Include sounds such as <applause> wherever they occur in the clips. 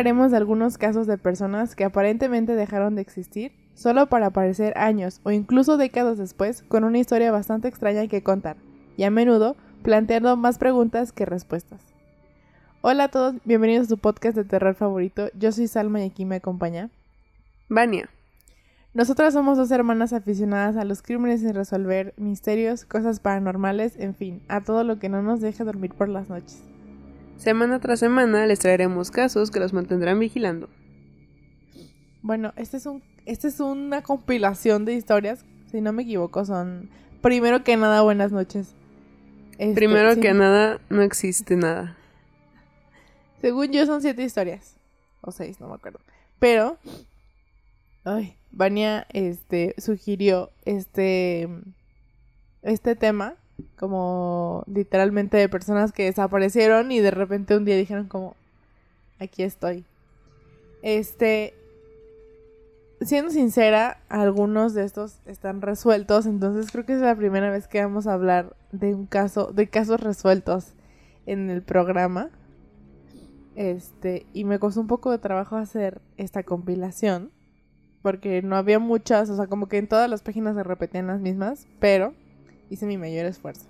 hablaremos de algunos casos de personas que aparentemente dejaron de existir solo para aparecer años o incluso décadas después con una historia bastante extraña que contar y a menudo planteando más preguntas que respuestas. Hola a todos, bienvenidos a su podcast de terror favorito. Yo soy Salma y aquí me acompaña Vania. Nosotras somos dos hermanas aficionadas a los crímenes sin resolver, misterios, cosas paranormales, en fin, a todo lo que no nos deje dormir por las noches. Semana tras semana les traeremos casos que los mantendrán vigilando. Bueno, este es un, esta es una compilación de historias, si no me equivoco, son primero que nada buenas noches. Este, Primero sí, que nada, no existe nada. Según yo son siete historias. O seis, no me acuerdo. Pero. Ay, Vania este, sugirió este. Este tema. Como literalmente de personas que desaparecieron y de repente un día dijeron como. Aquí estoy. Este. Siendo sincera, algunos de estos están resueltos. Entonces creo que es la primera vez que vamos a hablar de un caso. De casos resueltos en el programa. Este, y me costó un poco de trabajo hacer esta compilación. Porque no había muchas, o sea, como que en todas las páginas se repetían las mismas, pero hice mi mayor esfuerzo.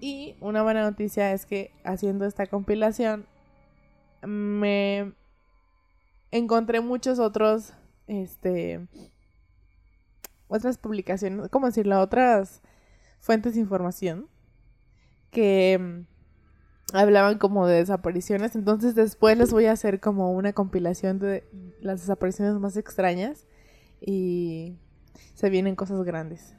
Y una buena noticia es que haciendo esta compilación me encontré muchos otros, este, otras publicaciones, ¿cómo decirlo? Otras fuentes de información que mm, hablaban como de desapariciones. Entonces después les voy a hacer como una compilación de las desapariciones más extrañas y se vienen cosas grandes.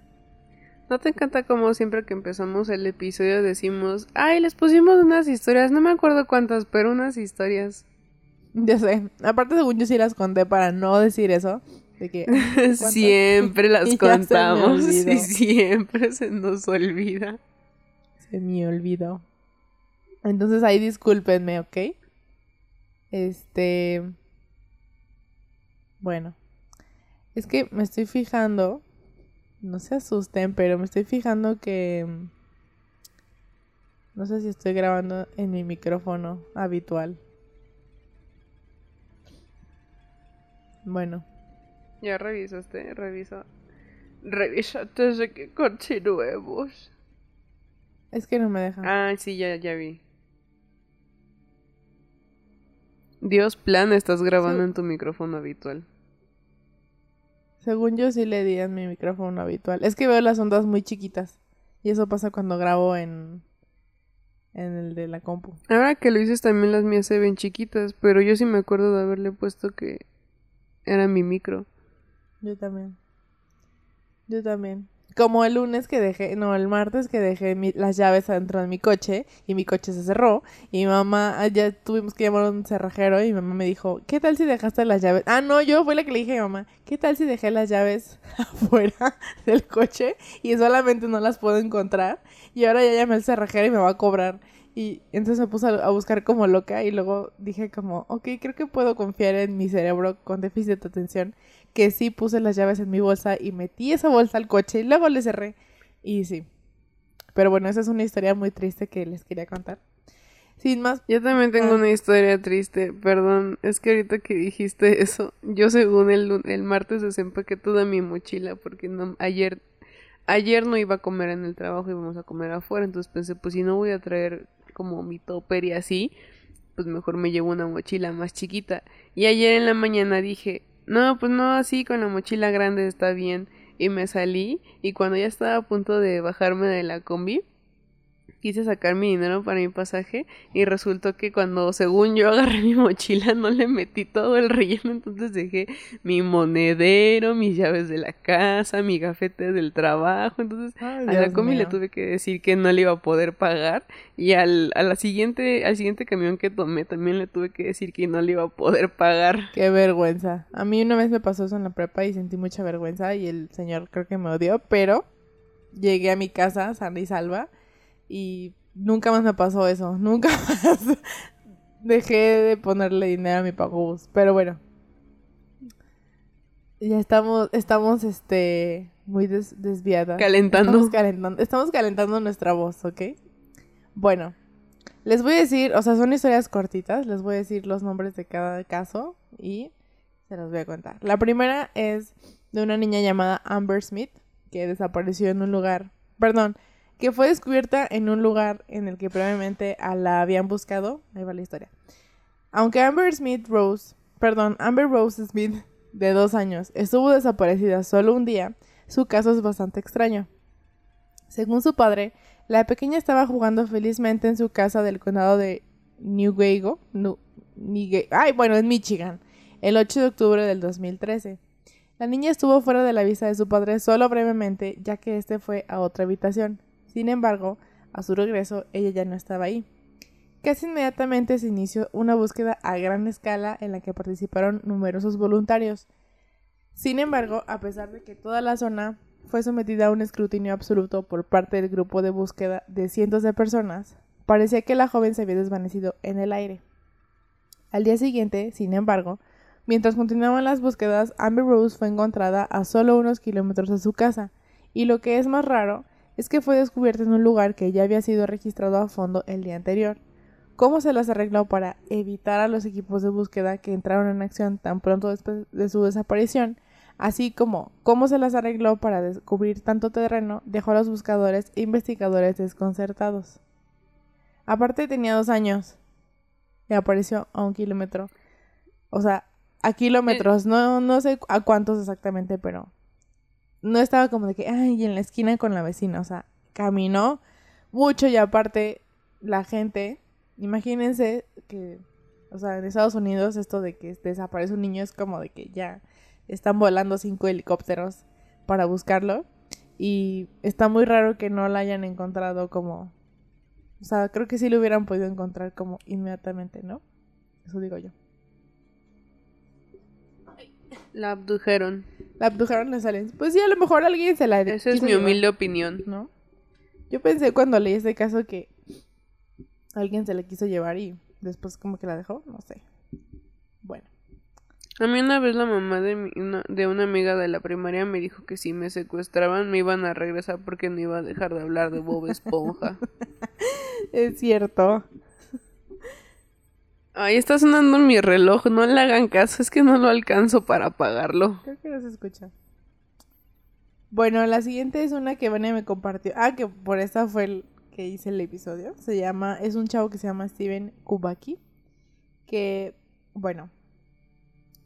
¿No te encanta como siempre que empezamos el episodio decimos, ay, les pusimos unas historias, no me acuerdo cuántas, pero unas historias? <laughs> Ya sé. Aparte, según yo sí las conté para no decir eso. De que, <laughs> siempre <laughs> las contamos y siempre se nos olvida. Se me olvidó. Entonces ahí discúlpenme, ¿ok? Este. Bueno. Es que me estoy fijando. No se asusten, pero me estoy fijando que. mm, No sé si estoy grabando en mi micrófono habitual. Bueno. Ya revisaste, revisa. Revisa antes de que continuemos. Es que no me deja. Ah, sí, ya, ya vi. Dios plan, estás grabando Sí. en tu micrófono habitual. Según yo sí le di en mi micrófono habitual. Es que veo las ondas muy chiquitas. Y eso pasa cuando grabo en. En el de la compu. Ahora que lo dices también las mías se ven chiquitas, pero yo sí me acuerdo de haberle puesto que era mi micro. Yo también. Yo también. Como el lunes que dejé, no, el martes que dejé mi- las llaves adentro de mi coche y mi coche se cerró y mi mamá, ah, ya tuvimos que llamar a un cerrajero y mi mamá me dijo, ¿qué tal si dejaste las llaves? Ah, no, yo fui la que le dije a mi mamá, ¿qué tal si dejé las llaves <laughs> afuera del coche y solamente no las puedo encontrar? Y ahora ya llamé al cerrajero y me va a cobrar. Y entonces me puse a, a buscar como loca y luego dije como, ok, creo que puedo confiar en mi cerebro con déficit de atención que sí puse las llaves en mi bolsa y metí esa bolsa al coche y luego le cerré. Y sí. Pero bueno, esa es una historia muy triste que les quería contar. Sin más, Yo también tengo Ah. una historia triste, perdón, es que ahorita que dijiste eso, yo según el, el martes desempaqué toda mi mochila porque no, ayer, ayer no iba a comer en el trabajo, íbamos a comer afuera, entonces pensé, pues si no voy a traer como mi topper y así, pues mejor me llevo una mochila más chiquita. Y ayer en la mañana dije, no, pues no, así con la mochila grande está bien. Y me salí y cuando ya estaba a punto de bajarme de la combi, quise sacar mi dinero para mi pasaje y resultó que cuando según yo <laughs> agarré mi mochila no le metí todo el relleno, entonces dejé mi monedero, mis llaves de la casa, mi gafete del trabajo, entonces Ay, a la combi le tuve que decir que no le iba a poder pagar y al, a la siguiente, al siguiente camión que tomé también le tuve que decir que no le iba a poder pagar. Qué vergüenza. A mí una vez me pasó eso en la prepa y sentí mucha vergüenza y el señor creo que me odió, pero llegué a mi casa sana y salva y nunca más me pasó eso. <laughs> Nunca más dejé de ponerle dinero a mi pagobús. Pero bueno. Ya estamos, estamos, este, muy des- desviadas. Calentando. Estamos calentando, estamos calentando nuestra voz, ¿ok? Bueno, Les voy a decir, o sea, son historias cortitas, les voy a decir los nombres de cada caso y se los voy a contar. La primera es de una niña llamada Amber Smith, que desapareció en un lugar, perdón, que fue descubierta en un lugar en el que previamente la habían buscado. Ahí va la historia. Aunque Amber Smith Rose, perdón, Amber Rose Smith, de dos años, estuvo desaparecida solo un día, su caso es bastante extraño. Según su padre, la pequeña estaba jugando felizmente en su casa del condado de Newgate, ay, bueno, en Michigan, el 8 de octubre del 2013. La niña estuvo fuera de la vista de su padre solo brevemente, ya que éste fue a otra habitación. Sin embargo, a su regreso, ella ya no estaba ahí. Casi inmediatamente se inició una búsqueda a gran escala en la que participaron numerosos voluntarios. Sin embargo, a pesar de que toda la zona fue sometida a un escrutinio absoluto por parte del grupo de búsqueda de cientos de personas, parecía que la joven se había desvanecido en el aire. Al día siguiente, sin embargo, mientras continuaban las búsquedas, Amber Rose fue encontrada a solo unos kilómetros de su casa, y lo que es más raro es que fue descubierta en un lugar que ya había sido registrado a fondo el día anterior. ¿Cómo se las arregló para evitar a los equipos de búsqueda que entraron en acción tan pronto después de su desaparición así como cómo se las arregló para descubrir tanto terreno, dejó a los buscadores e investigadores desconcertados. Aparte tenía dos años y apareció a un kilómetro. O sea, a kilómetros, no, no sé a cuántos exactamente, pero no estaba como de que, ay, en la esquina con la vecina, o sea, caminó mucho y aparte la gente, imagínense que, o sea, en Estados Unidos esto de que desaparece un niño es como de que ya están volando cinco helicópteros para buscarlo. Y está muy raro que no la hayan encontrado como... O sea, creo que sí lo hubieran podido encontrar como inmediatamente, ¿no? Eso digo yo. La abdujeron. La abdujeron la salen. Pues sí, a lo mejor alguien se la... Esa es mi humilde opinión. ¿No? Yo pensé cuando leí este caso que alguien se la quiso llevar y después como que la dejó, no sé. Bueno. A mí una vez la mamá de, una, de una amiga de la primaria me dijo que si me secuestraban me iban a regresar porque no iba a dejar de hablar de Bob Esponja. <laughs> es cierto. Ahí está sonando mi reloj, no le hagan caso, es que no lo alcanzo para apagarlo. Creo que no se escucha. Bueno, la siguiente es una que Vania me compartió. Ah, que por esta fue el que hice el episodio. Se llama, es un chavo que se llama Steven Kubaki. Que, bueno,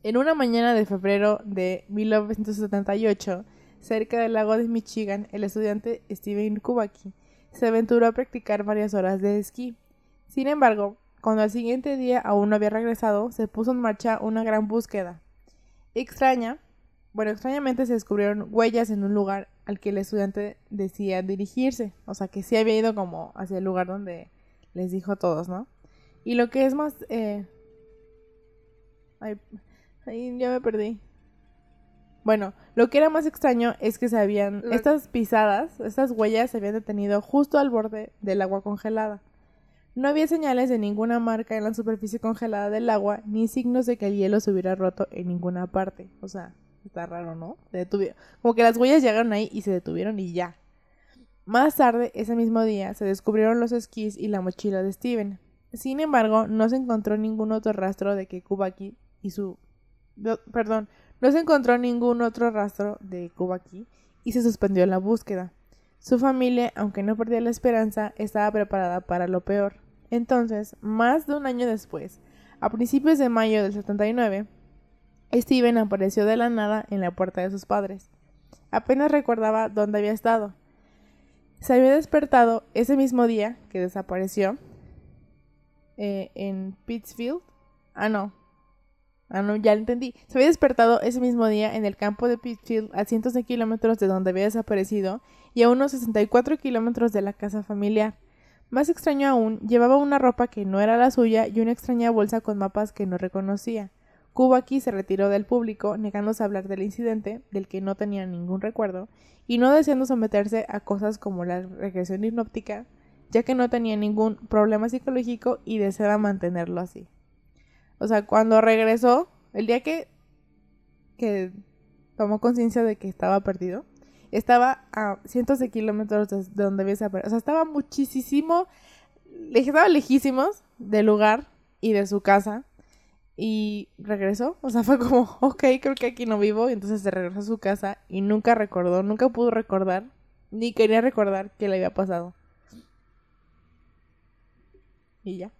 en una mañana de febrero de 1978, cerca del lago de Michigan, el estudiante Steven Kubaki se aventuró a practicar varias horas de esquí. Sin embargo, cuando al siguiente día aún no había regresado, se puso en marcha una gran búsqueda. Extraña, bueno, extrañamente se descubrieron huellas en un lugar al que el estudiante decía dirigirse, o sea que sí había ido como hacia el lugar donde les dijo a todos, ¿no? Y lo que es más... Eh... Ahí ya me perdí. Bueno, lo que era más extraño es que se habían. Estas pisadas, estas huellas se habían detenido justo al borde del agua congelada. No había señales de ninguna marca en la superficie congelada del agua, ni signos de que el hielo se hubiera roto en ninguna parte. O sea, está raro, ¿no? Detuvieron. Como que las huellas llegaron ahí y se detuvieron y ya. Más tarde, ese mismo día, se descubrieron los esquís y la mochila de Steven. Sin embargo, no se encontró ningún otro rastro de que Kubaki y su perdón, no se encontró ningún otro rastro de Kubaki y se suspendió la búsqueda. Su familia, aunque no perdía la esperanza, estaba preparada para lo peor. Entonces, más de un año después, a principios de mayo del 79, Steven apareció de la nada en la puerta de sus padres. Apenas recordaba dónde había estado. Se había despertado ese mismo día que desapareció eh, en Pittsfield. Ah, no, Ah, no, ya lo entendí. Se había despertado ese mismo día en el campo de Pittsfield, a cientos de kilómetros de donde había desaparecido y a unos 64 kilómetros de la casa familiar. Más extraño aún, llevaba una ropa que no era la suya y una extraña bolsa con mapas que no reconocía. Kubaki se retiró del público, negándose a hablar del incidente, del que no tenía ningún recuerdo, y no deseando someterse a cosas como la regresión hipnóptica, ya que no tenía ningún problema psicológico y deseaba mantenerlo así. O sea, cuando regresó, el día que, que tomó conciencia de que estaba perdido, estaba a cientos de kilómetros de donde había desaparecido. O sea, estaba muchísimo estaba lejísimos del lugar y de su casa. Y regresó, o sea, <laughs> fue como, ok, creo que aquí no vivo. Y entonces se regresó a su casa y nunca recordó, nunca pudo recordar, ni quería recordar qué le había pasado. Y ya.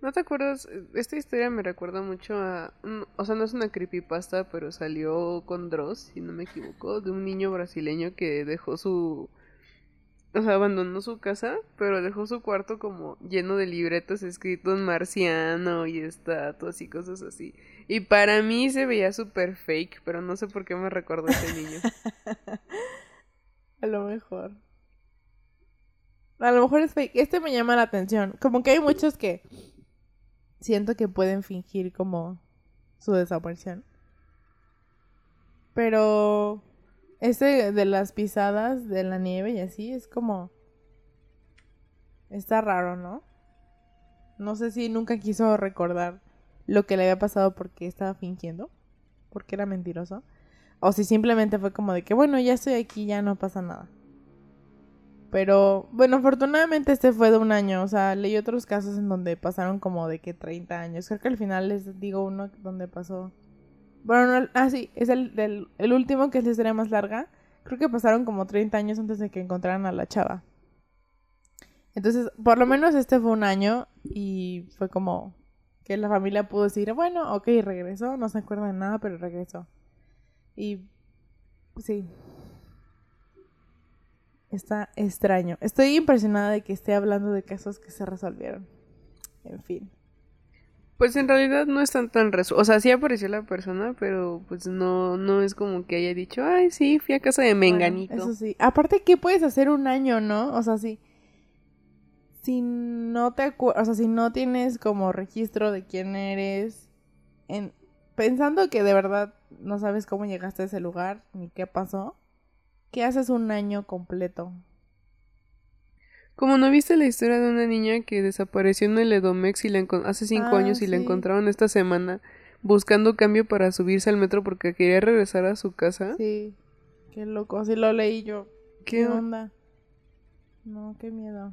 ¿No te acuerdas? Esta historia me recuerda mucho a... O sea, no es una creepypasta, pero salió con Dross, si no me equivoco, de un niño brasileño que dejó su... O sea, abandonó su casa, pero dejó su cuarto como lleno de libretos escritos en marciano y estatuas y cosas así. Y para mí se veía súper fake, pero no sé por qué me recordó ese niño. <laughs> a lo mejor. A lo mejor es fake. Este me llama la atención. Como que hay muchos que siento que pueden fingir como su desaparición. Pero ese de las pisadas de la nieve y así es como... Está raro, ¿no? No sé si nunca quiso recordar lo que le había pasado porque estaba fingiendo, porque era mentiroso, o si simplemente fue como de que, bueno, ya estoy aquí, ya no pasa nada. Pero bueno, afortunadamente este fue de un año. O sea, leí otros casos en donde pasaron como de que 30 años. Creo que al final les digo uno donde pasó. Bueno, no, ah, sí, es el, del, el último que es la historia más larga. Creo que pasaron como 30 años antes de que encontraran a la chava. Entonces, por lo menos este fue un año y fue como que la familia pudo decir, bueno, ok, regresó, no se acuerda de nada, pero regresó. Y sí, Está extraño. Estoy impresionada de que esté hablando de casos que se resolvieron. En fin. Pues en realidad no están tan resueltos. O sea, sí apareció la persona, pero pues no, no es como que haya dicho, ay, sí, fui a casa de Menganito. eso sí. Aparte, ¿qué puedes hacer un año, no? O sea, si. Si no te o sea, si no tienes como registro de quién eres, en, pensando que de verdad no sabes cómo llegaste a ese lugar ni qué pasó, ¿Qué haces un año completo? Como no viste la historia de una niña que desapareció en el Edomex y hace cinco ah, años y la encontraron esta semana buscando cambio para subirse al metro porque quería regresar a su casa. Sí, qué loco, así lo leí yo. ¿Qué, onda? No, qué miedo.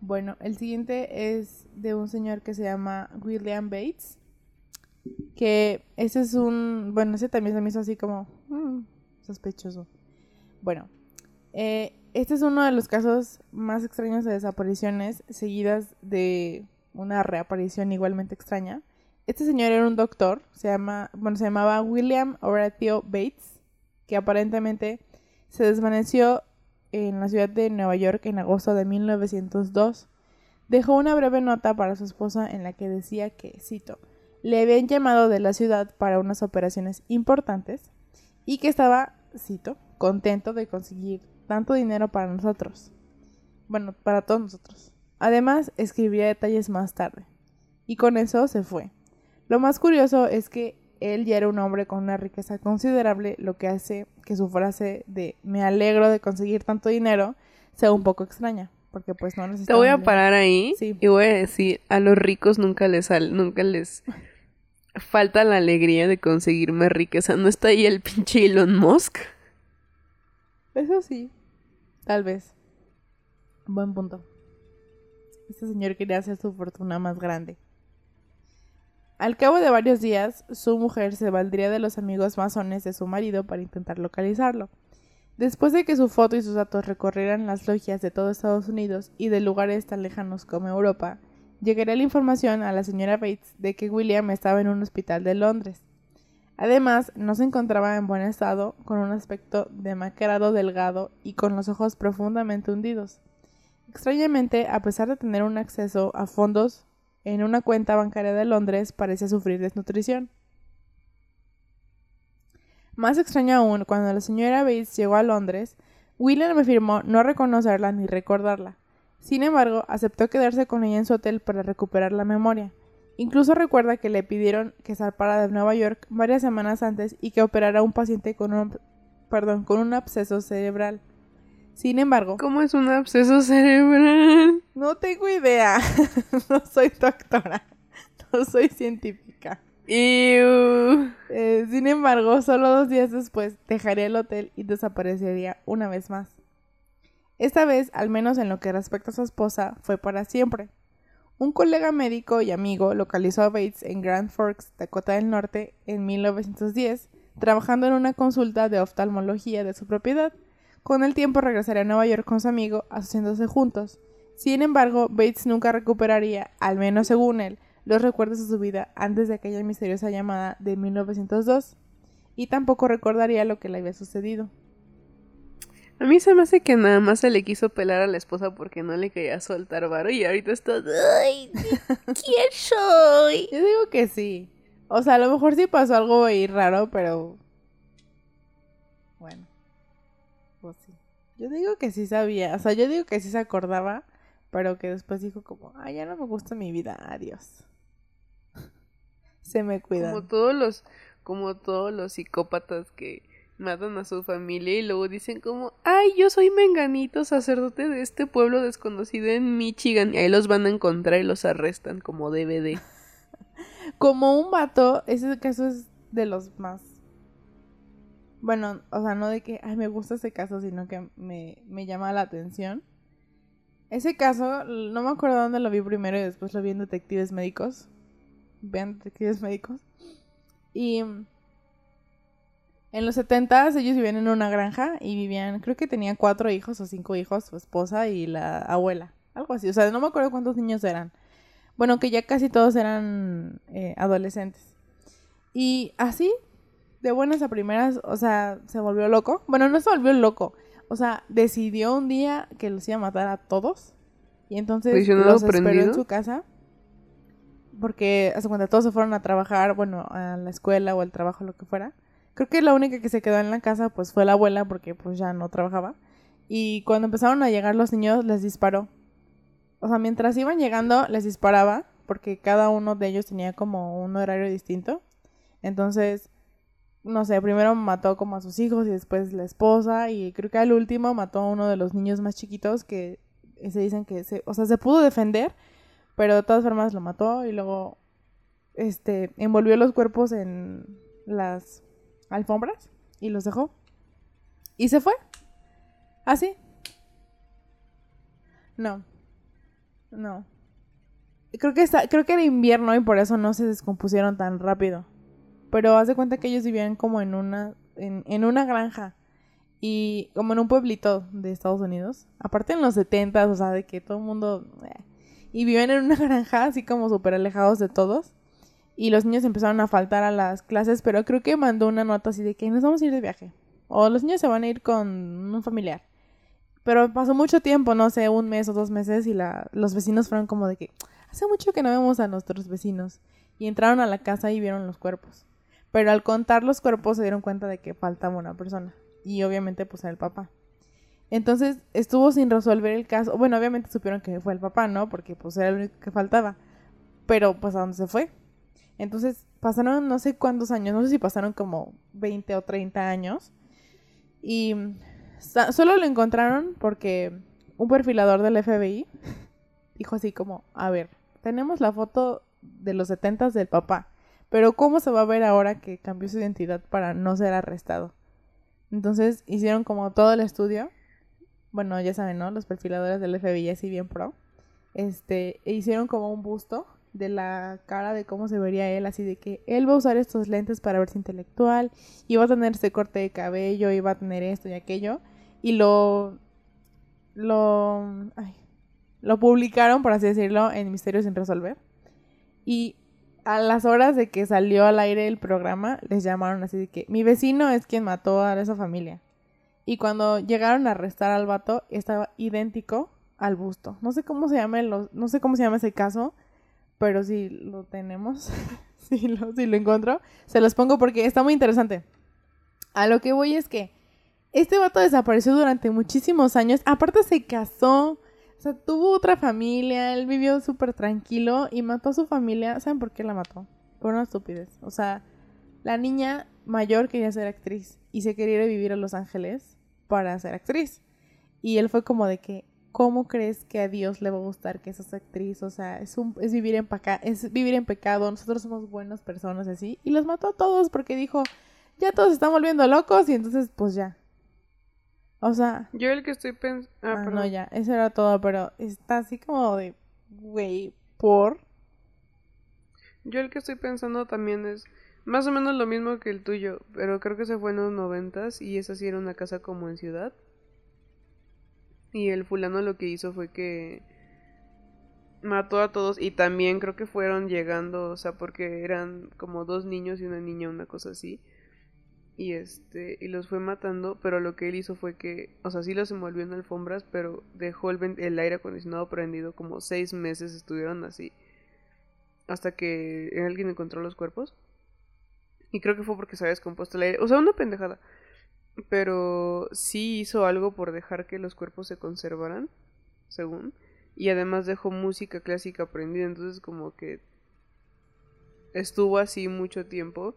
Bueno, el siguiente es de un señor que se llama William Bates. Que ese es un. Bueno, ese también se me hizo así como. Mm, sospechoso. Bueno, eh, este es uno de los casos más extraños de desapariciones seguidas de una reaparición igualmente extraña. Este señor era un doctor, se llama, bueno, se llamaba William Horatio Bates, que aparentemente se desvaneció en la ciudad de Nueva York en agosto de 1902. Dejó una breve nota para su esposa en la que decía que, cito, le habían llamado de la ciudad para unas operaciones importantes y que estaba, cito, contento de conseguir tanto dinero para nosotros. Bueno, para todos nosotros. Además, escribiría detalles más tarde. Y con eso se fue. Lo más curioso es que él ya era un hombre con una riqueza considerable, lo que hace que su frase de me alegro de conseguir tanto dinero sea un poco extraña, porque pues no necesitamos... Te voy a parar ahí y voy a decir, a los ricos nunca les, nunca les falta la alegría de conseguir más riqueza. ¿No está ahí el pinche Elon Musk? Eso sí, tal vez. Buen punto. Este señor quería hacer su fortuna más grande. Al cabo de varios días, su mujer se valdría de los amigos masones de su marido para intentar localizarlo. Después de que su foto y sus datos recorrieran las logias de todo Estados Unidos y de lugares tan lejanos como Europa, llegaría la información a la señora Bates de que William estaba en un hospital de Londres. Además, no se encontraba en buen estado, con un aspecto demacrado, delgado y con los ojos profundamente hundidos. Extrañamente, a pesar de tener un acceso a fondos en una cuenta bancaria de Londres, parecía sufrir desnutrición. Más extraño aún, cuando la señora Bates llegó a Londres, William afirmó no reconocerla ni recordarla. Sin embargo, aceptó quedarse con ella en su hotel para recuperar la memoria. Incluso recuerda que le pidieron que zarpara de Nueva York varias semanas antes y que operara a un paciente con un, perdón, con un absceso cerebral. Sin embargo... ¿Cómo es un absceso cerebral? No tengo idea. <laughs> no soy doctora. No soy científica. Eh, sin embargo, solo dos días después dejaría el hotel y desaparecería una vez más. Esta vez, al menos en lo que respecta a su esposa, fue para siempre. Un colega médico y amigo localizó a Bates en Grand Forks, Dakota del Norte, en 1910, trabajando en una consulta de oftalmología de su propiedad. Con el tiempo regresaría a Nueva York con su amigo, asociándose juntos. Sin embargo, Bates nunca recuperaría, al menos según él, los recuerdos de su vida antes de aquella misteriosa llamada de 1902, y tampoco recordaría lo que le había sucedido. A mí se me hace que nada más se le quiso pelar a la esposa porque no le quería soltar varo y ahorita está... ¡Ay! ¿Quién soy? <laughs> Yo digo que sí. O sea, a lo mejor sí pasó algo ahí raro, pero... Bueno. Pues sí. Yo digo que sí sabía. O sea, yo digo que sí se acordaba, pero que después dijo como, ay, ya no me gusta mi vida, adiós. <laughs> se me cuidan. Como todos los... Como todos los psicópatas que matan a su familia y luego dicen como, ay, yo soy menganito, sacerdote de este pueblo desconocido en Michigan. Y ahí los van a encontrar y los arrestan como DVD. <laughs> como un vato, ese caso es de los más... Bueno, o sea, no de que, ay, me gusta ese caso, sino que me, me llama la atención. Ese caso, no me acuerdo dónde lo vi primero y después lo vi en Detectives Médicos. Vean Detectives Médicos. Y en los 70 ellos vivían en una granja y vivían, creo que tenían cuatro hijos o cinco hijos, su esposa y la abuela, algo así. O sea, no me acuerdo cuántos niños eran. Bueno, que ya casi todos eran eh, adolescentes. Y así, de buenas a primeras, o sea, se volvió loco. Bueno, no se volvió loco. O sea, decidió un día que los iba a matar a todos. Y entonces los esperó en su casa. Porque, hace cuenta, todos se fueron a trabajar, bueno, a la escuela o al trabajo, lo que fuera. Creo que la única que se quedó en la casa pues fue la abuela porque pues ya no trabajaba. Y cuando empezaron a llegar los niños les disparó. O sea, mientras iban llegando les disparaba porque cada uno de ellos tenía como un horario distinto. Entonces, no sé, primero mató como a sus hijos y después la esposa y creo que al último mató a uno de los niños más chiquitos que se dicen que se, o sea, se pudo defender, pero de todas formas lo mató y luego este envolvió los cuerpos en las alfombras y los dejó. Y se fue. Así. No. No. Creo que está, creo que era invierno y por eso no se descompusieron tan rápido. Pero haz de cuenta que ellos vivían como en una, en, una granja. Y como en un pueblito de Estados Unidos. Aparte en los 70, o sea, de que todo el mundo... Eh, y vivían en una <laughs> granja así como súper alejados de todos y los niños empezaron a faltar a las clases, pero creo que mandó una nota así de que nos vamos a ir de viaje. O los niños se van a ir con un familiar. Pero pasó mucho tiempo, no sé, un mes o dos meses y la, los vecinos fueron como de que hace mucho que no vemos a nuestros vecinos. Y entraron a la casa y vieron los cuerpos. Pero al contar los cuerpos se dieron cuenta de que faltaba una persona. Y obviamente pues era el papá. Entonces estuvo sin resolver el caso. Bueno, obviamente supieron que fue el papá, ¿no? Porque pues era el único que faltaba. Pero pues a dónde se fue. Entonces pasaron no sé cuántos años, no sé si pasaron como 20 o 30 años. Y solo lo encontraron porque un perfilador del FBI <laughs> dijo así como, a ver, tenemos la foto de los 70 del papá, pero ¿cómo se va a ver ahora que cambió su identidad para no ser arrestado? Entonces hicieron como todo el estudio. Bueno, ya saben, ¿no? Los perfiladores del FBI así bien pro. Este, e hicieron como un busto de la cara de cómo se vería él, así de que él va a usar estos lentes para verse intelectual, y va a tener este corte de cabello, y va a tener esto y aquello, y lo lo ay, lo publicaron, por así decirlo, en Misterios sin resolver. Y a las horas de que salió al aire el programa, les llamaron así de que mi vecino es quien mató a esa familia. Y cuando llegaron a arrestar al vato, estaba idéntico al busto. No sé cómo se llama no sé cómo se llama ese caso, pero si lo tenemos, <laughs> si, lo, si lo encuentro, se los pongo porque está muy interesante. A lo que voy es que este vato desapareció durante muchísimos años. Aparte se casó, o sea, tuvo otra familia, él vivió súper tranquilo y mató a su familia. ¿Saben por qué la mató? Por una estupidez. O sea, la niña mayor quería ser actriz y se quería ir a vivir a Los Ángeles para ser actriz. Y él fue como de que, ¿cómo crees que a Dios le va a gustar que seas actriz? O sea, es, un, es, vivir en es vivir en pecado, nosotros somos buenas personas así. Y los mató a todos porque dijo, ya todos están volviendo locos y entonces pues ya. O sea... Yo el que estoy pensando... Ah, ah no, ya, eso era todo, pero está así como de, güey, por... Yo el que estoy pensando también es más o menos lo mismo que el tuyo, pero creo que se fue en los noventas y esa sí era una casa como en ciudad. Y el fulano lo que hizo fue que mató a todos y también creo que fueron llegando, o sea, porque eran como dos niños y una niña, una cosa así. Y este, y los fue matando, pero lo que él hizo fue que, o sea, sí los envolvió en alfombras, pero dejó el, el aire acondicionado prendido, como seis meses estuvieron así, hasta que alguien encontró los cuerpos. Y creo que fue porque se había descompuesto el aire, o sea, una pendejada. Pero sí hizo algo por dejar que los cuerpos se conservaran, según. Y además dejó música clásica prendida, entonces como que estuvo así mucho tiempo.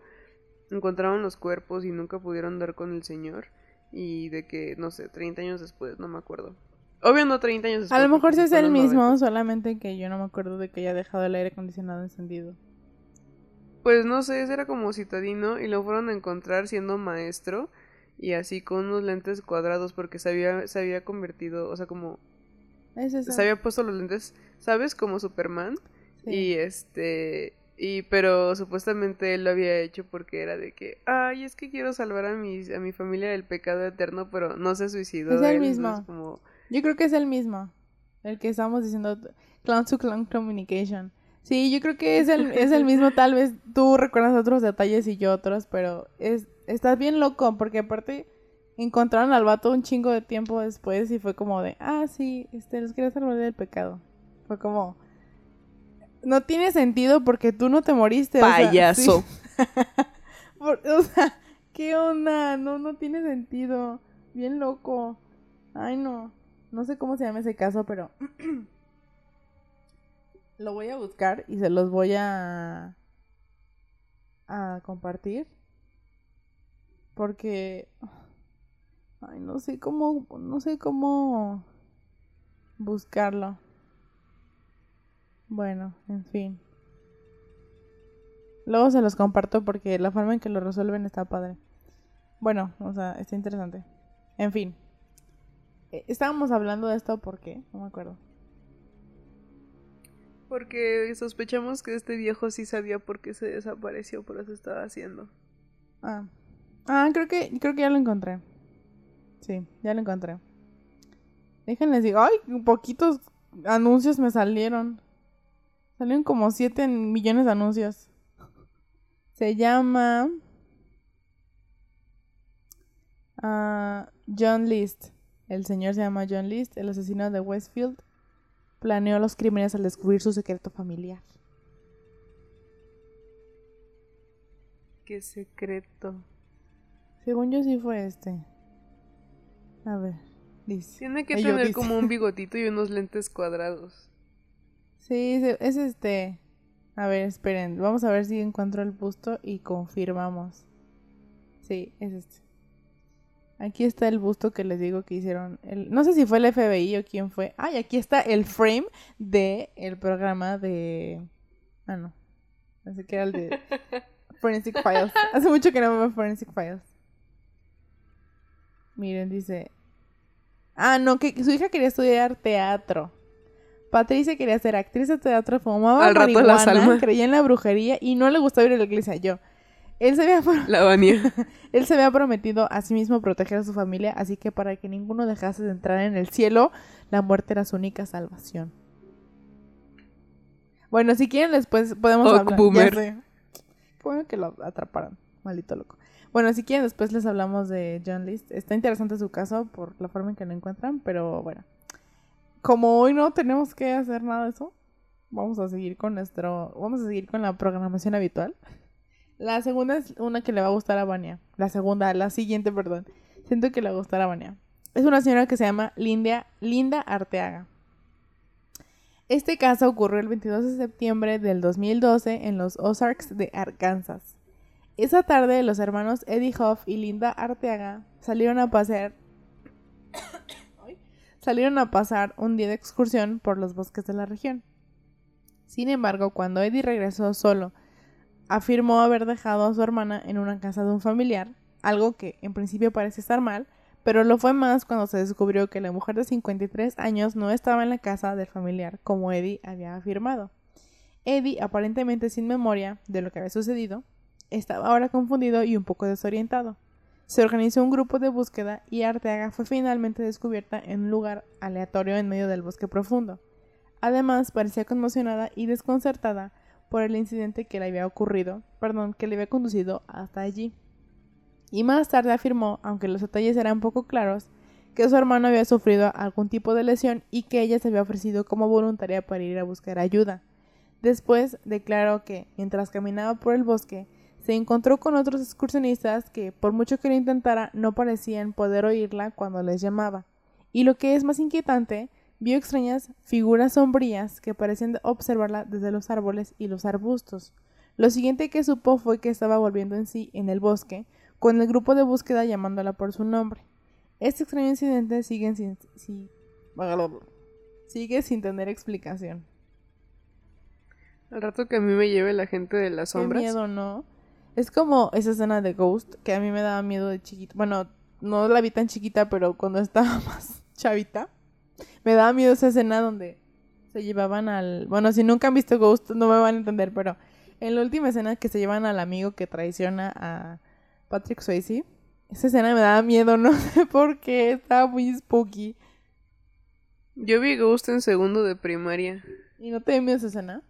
Encontraron los cuerpos y nunca pudieron dar con el señor. Y de que, no sé, 30 años después, no me acuerdo. Obvio no 30 años después. A lo mejor sí es el mismo, solamente que yo no me acuerdo de que haya dejado el aire acondicionado encendido. Pues no sé, ese era como citadino y lo fueron a encontrar siendo maestro y así con unos lentes cuadrados porque se había, se había convertido, o sea, como... Se había puesto los lentes, ¿sabes? Como Superman. Y este... Y pero supuestamente él lo había hecho porque era de que, ay, es que quiero salvar a mi, a mi familia del pecado eterno, pero no se suicidó. Es el mismo. Yo creo que es el mismo. El que estamos diciendo Clown to Clown Communication. Sí, yo creo que es el, es el mismo. <laughs> Tal vez tú recuerdas otros detalles y yo otros, pero es estás bien loco, porque aparte encontraron al vato un chingo de tiempo después y fue como de, ah, sí, este, los quería salvar del pecado. Fue como, no tiene sentido porque tú no te moriste. Payaso. <laughs> O sea, ¿qué onda? No, no tiene sentido. Bien loco. Ay, no. No sé cómo se llama ese caso, pero <clears throat> lo voy a buscar y se los voy a a compartir porque ay, no sé cómo no sé cómo buscarlo. Bueno, en fin. Luego se los comparto porque la forma en que lo resuelven está padre. Bueno, o sea, está interesante. En fin. Eh, estábamos hablando de esto porque, no me acuerdo. Porque sospechamos que este viejo sí sabía por qué se desapareció, por eso estaba haciendo. Ah, Ah, creo que, creo que ya lo encontré. Sí, ya lo encontré. Déjenles digo, ay, poquitos anuncios me salieron. Salieron como 7 millones de anuncios. Se llama uh, John List. El señor se llama John List, el asesino de Westfield. Planeó los crímenes al descubrir su secreto familiar. ¿Qué secreto? Según yo sí fue este. A ver, dice. Tiene que tener como un <laughs> bigotito y unos lentes cuadrados. Sí, es este. A ver, esperen. Vamos a ver si encuentro el busto y confirmamos. Sí, es este. Aquí está el busto que les digo que hicieron. El... No sé si fue el FBI o quién fue. Ay, aquí está el frame de el programa de. Ah, no. Así que era el de <laughs> Forensic Files. Hace mucho que no veo Forensic Files. Miren, dice. Ah, no, que su hija quería estudiar teatro. Patricia quería ser actriz de teatro, fumaba Al marihuana, creía en la brujería y no le gustaba ir a la iglesia. Yo. Él se había la <laughs> Él se había prometido a sí mismo proteger a su familia, así que para que ninguno dejase de entrar en el cielo, la muerte era su única salvación. Bueno, si quieren después podemos hablar. Ya sé. bueno que lo atraparon, maldito loco. Bueno, si quieren, después les hablamos de John List. Está interesante su caso por la forma en que lo encuentran, pero bueno. Como hoy no tenemos que hacer nada de eso, vamos a seguir con nuestro. Vamos a seguir con la programación habitual. La segunda es una que le va a gustar a Vania. La segunda, la siguiente, perdón. Siento que le va a gustar a Vania. Es una señora que se llama Linda, Linda Arteaga. Este caso ocurrió el 22 de septiembre del 2012 en los Ozarks de Arkansas. Esa tarde los hermanos Eddie Hoff y Linda Arteaga salieron a pasear <coughs> a pasar un día de excursión por los bosques de la región. Sin embargo, cuando Eddie regresó solo, afirmó haber dejado a su hermana en una casa de un familiar, algo que en principio parece estar mal, pero lo fue más cuando se descubrió que la mujer de 53 años no estaba en la casa del familiar, como Eddie había afirmado. Eddie, aparentemente sin memoria de lo que había sucedido, estaba ahora confundido y un poco desorientado. Se organizó un grupo de búsqueda y Arteaga fue finalmente descubierta en un lugar aleatorio en medio del bosque profundo. Además, parecía conmocionada y desconcertada por el incidente que le había ocurrido, perdón, que le había conducido hasta allí. Y más tarde afirmó, aunque los detalles eran poco claros, que su hermano había sufrido algún tipo de lesión y que ella se había ofrecido como voluntaria para ir a buscar ayuda. Después declaró que, mientras caminaba por el bosque, se encontró con otros excursionistas que, por mucho que lo intentara, no parecían poder oírla cuando les llamaba. Y lo que es más inquietante, vio extrañas figuras sombrías que parecían observarla desde los árboles y los arbustos. Lo siguiente que supo fue que estaba volviendo en sí en el bosque, con el grupo de búsqueda llamándola por su nombre. Este extraño incidente sigue sin, sigue sin tener explicación. Al rato que a mí me lleve la gente de las sombras. Qué miedo, ¿no? Es como esa escena de Ghost que a mí me daba miedo de chiquita. Bueno, no la vi tan chiquita, pero cuando estaba <laughs> más chavita, me daba miedo esa escena donde se llevaban al... Bueno, si nunca han visto Ghost no me van a entender, pero en la última escena que se llevan al amigo que traiciona a Patrick Swayze, esa escena me daba miedo, <laughs> no sé por qué, estaba muy spooky. Yo vi Ghost en segundo de primaria. ¿Y no te dio miedo esa escena?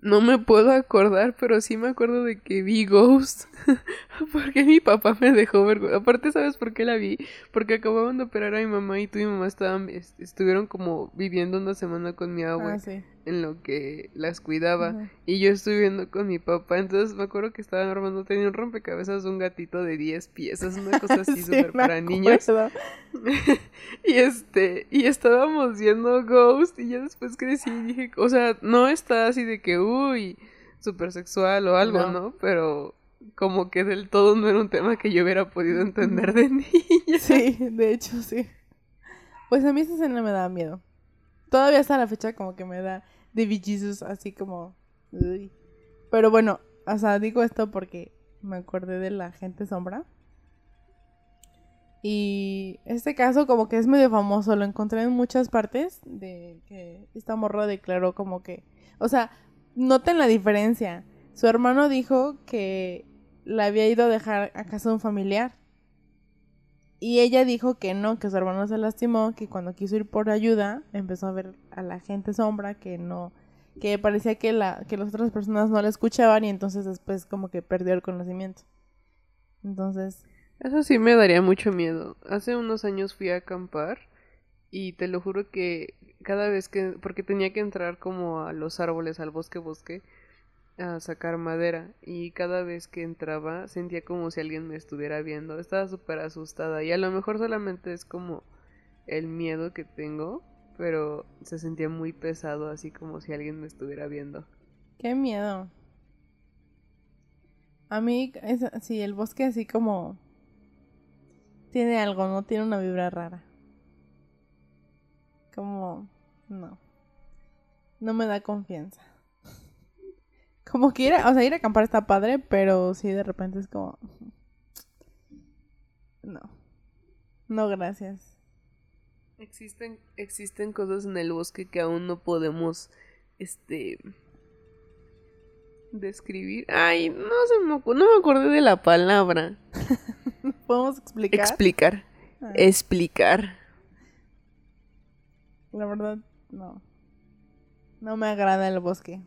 No me puedo acordar, pero sí me acuerdo de que vi Ghost. <laughs> porque mi papá me dejó ver. Aparte, ¿sabes por qué la vi? Porque acababan de operar a mi mamá y tú y mi mamá estaban, estuvieron como viviendo una semana con mi abuela. Ah, sí en lo que las cuidaba. Y yo estuve viendo con mi papá. Entonces me acuerdo que estaban armando, tenía un rompecabezas de un gatito de 10 piezas, una <laughs> cosa así súper para niños. <laughs> y este, y estábamos viendo Ghost. Y ya después crecí y dije, o sea, no está así de que, uy, súper sexual o algo, ¿no? Pero como que del todo no era un tema que yo hubiera podido entender de niña. Sí, de hecho sí. Pues a mí esa escena me da miedo. Todavía hasta la fecha como que me da de Jesus, así como... Pero bueno, o sea, digo esto porque me acordé de la gente sombra. Y este caso como que es medio famoso, lo encontré en muchas partes de que esta morra declaró como que, o sea, noten la diferencia. Su hermano dijo que la había ido a dejar a casa de un familiar y ella dijo que no, que su hermano se lastimó, que cuando quiso ir por ayuda empezó a ver a la gente sombra que no, que parecía que, la, que las otras personas no la escuchaban y entonces después como que perdió el conocimiento. Entonces... Eso sí me daría mucho miedo. Hace unos años fui a acampar y te lo juro que cada vez que, porque tenía que entrar como a los árboles, al bosque bosque, a sacar madera y cada vez que entraba sentía como si alguien me estuviera viendo. Estaba súper asustada y a lo mejor solamente es como el miedo que tengo, pero se sentía muy pesado así como si alguien me estuviera viendo. Qué miedo. A mí, es, sí, el bosque así como tiene algo, ¿no? Tiene una vibra rara. Como, no. No me da confianza. Como que ir a, o sea, ir a acampar está padre, pero sí de repente es como... No. No, gracias. Existen, existen cosas en el bosque que aún no podemos, este... Describir. Ay, no se me, no me acordé de la palabra. <laughs> ¿Podemos explicar? Explicar. Ah. Explicar. La verdad, no. No me agrada el bosque.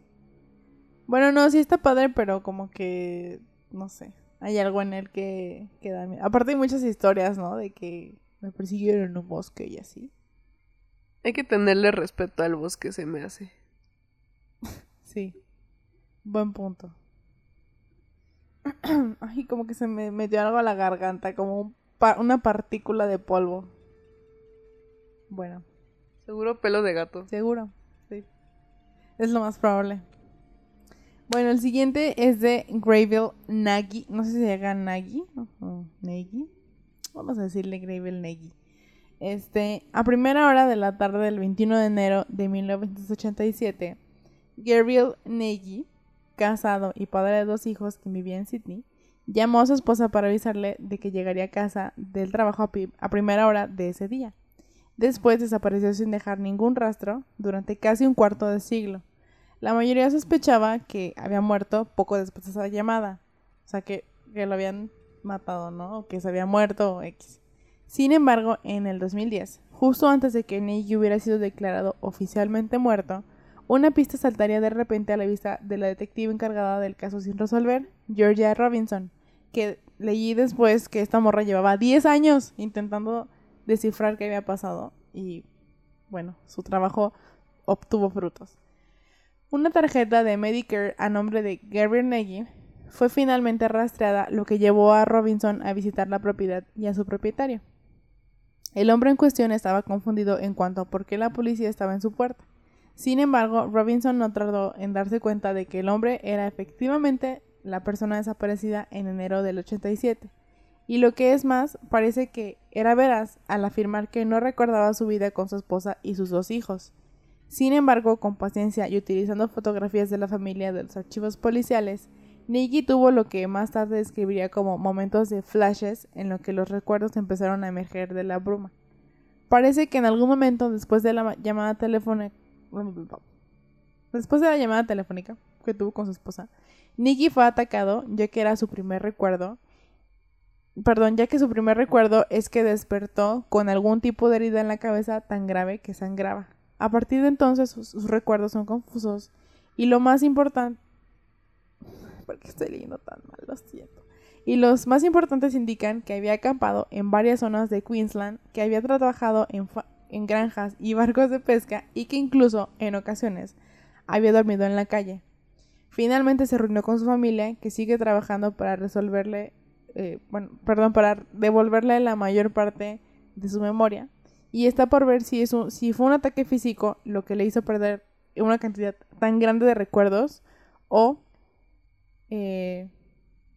Bueno, no, sí está padre, pero como que, no sé, hay algo en él que, que da miedo. Aparte hay muchas historias, ¿no? De que me persiguieron en un bosque y así. Hay que tenerle respeto al bosque, se me hace. <laughs> sí, buen punto. <clears throat> Ay, como que se me metió algo a la garganta, como una partícula de polvo. Bueno. Seguro pelo de gato. Seguro, sí. Es lo más probable. Bueno, el siguiente es de Grayville Nagy. No sé si se llama Nagy Nagy. Vamos a decirle Grayville Nagy. Este, a primera hora de la tarde del 21 de enero de 1987, Gabriel Nagy, casado y padre de dos hijos que vivía en Sydney, llamó a su esposa para avisarle de que llegaría a casa del trabajo a, primera hora de ese día. Después desapareció sin dejar ningún rastro durante casi un cuarto de siglo. La mayoría sospechaba que había muerto poco después de esa llamada. O sea, que, lo habían matado, ¿no? O que se había muerto o X. Sin embargo, en el 2010, justo antes de que Nicky hubiera sido declarado oficialmente muerto, una pista saltaría de repente a la vista de la detective encargada del caso sin resolver, Georgia Robinson, que leí después que esta morra llevaba 10 años intentando descifrar qué había pasado y bueno, su trabajo obtuvo frutos. Una tarjeta de Medicare a nombre de Gary Nagy fue finalmente rastreada, lo que llevó a Robinson a visitar la propiedad y a su propietario. El hombre en cuestión estaba confundido en cuanto a por qué la policía estaba en su puerta. Sin embargo, Robinson no tardó en darse cuenta de que el hombre era efectivamente la persona desaparecida en enero del 87. Y lo que es más, parece que era veraz al afirmar que no recordaba su vida con su esposa y sus dos hijos. Sin embargo, con paciencia y utilizando fotografías de la familia de los archivos policiales, Nicky tuvo lo que más tarde describiría como momentos de flashes en los que los recuerdos empezaron a emerger de la bruma. Parece que en algún momento después de la llamada telefónica después de la llamada telefónica que tuvo con su esposa, Nicky fue atacado ya que era su primer recuerdo. Perdón, ya que su primer recuerdo es que despertó con algún tipo de herida en la cabeza tan grave que sangraba. A partir de entonces sus recuerdos son confusos y lo más importante porque estoy leyendo lo siento. Y los más importantes indican que había acampado en varias zonas de Queensland, que había trabajado en, en granjas y barcos de pesca y que incluso, en ocasiones, había dormido en la calle. Finalmente se reunió con su familia, que sigue trabajando para resolverle, eh, bueno, perdón, para devolverle la mayor parte de su memoria. Y está por ver si, es si fue un ataque físico lo que le hizo perder una cantidad tan grande de recuerdos o eh,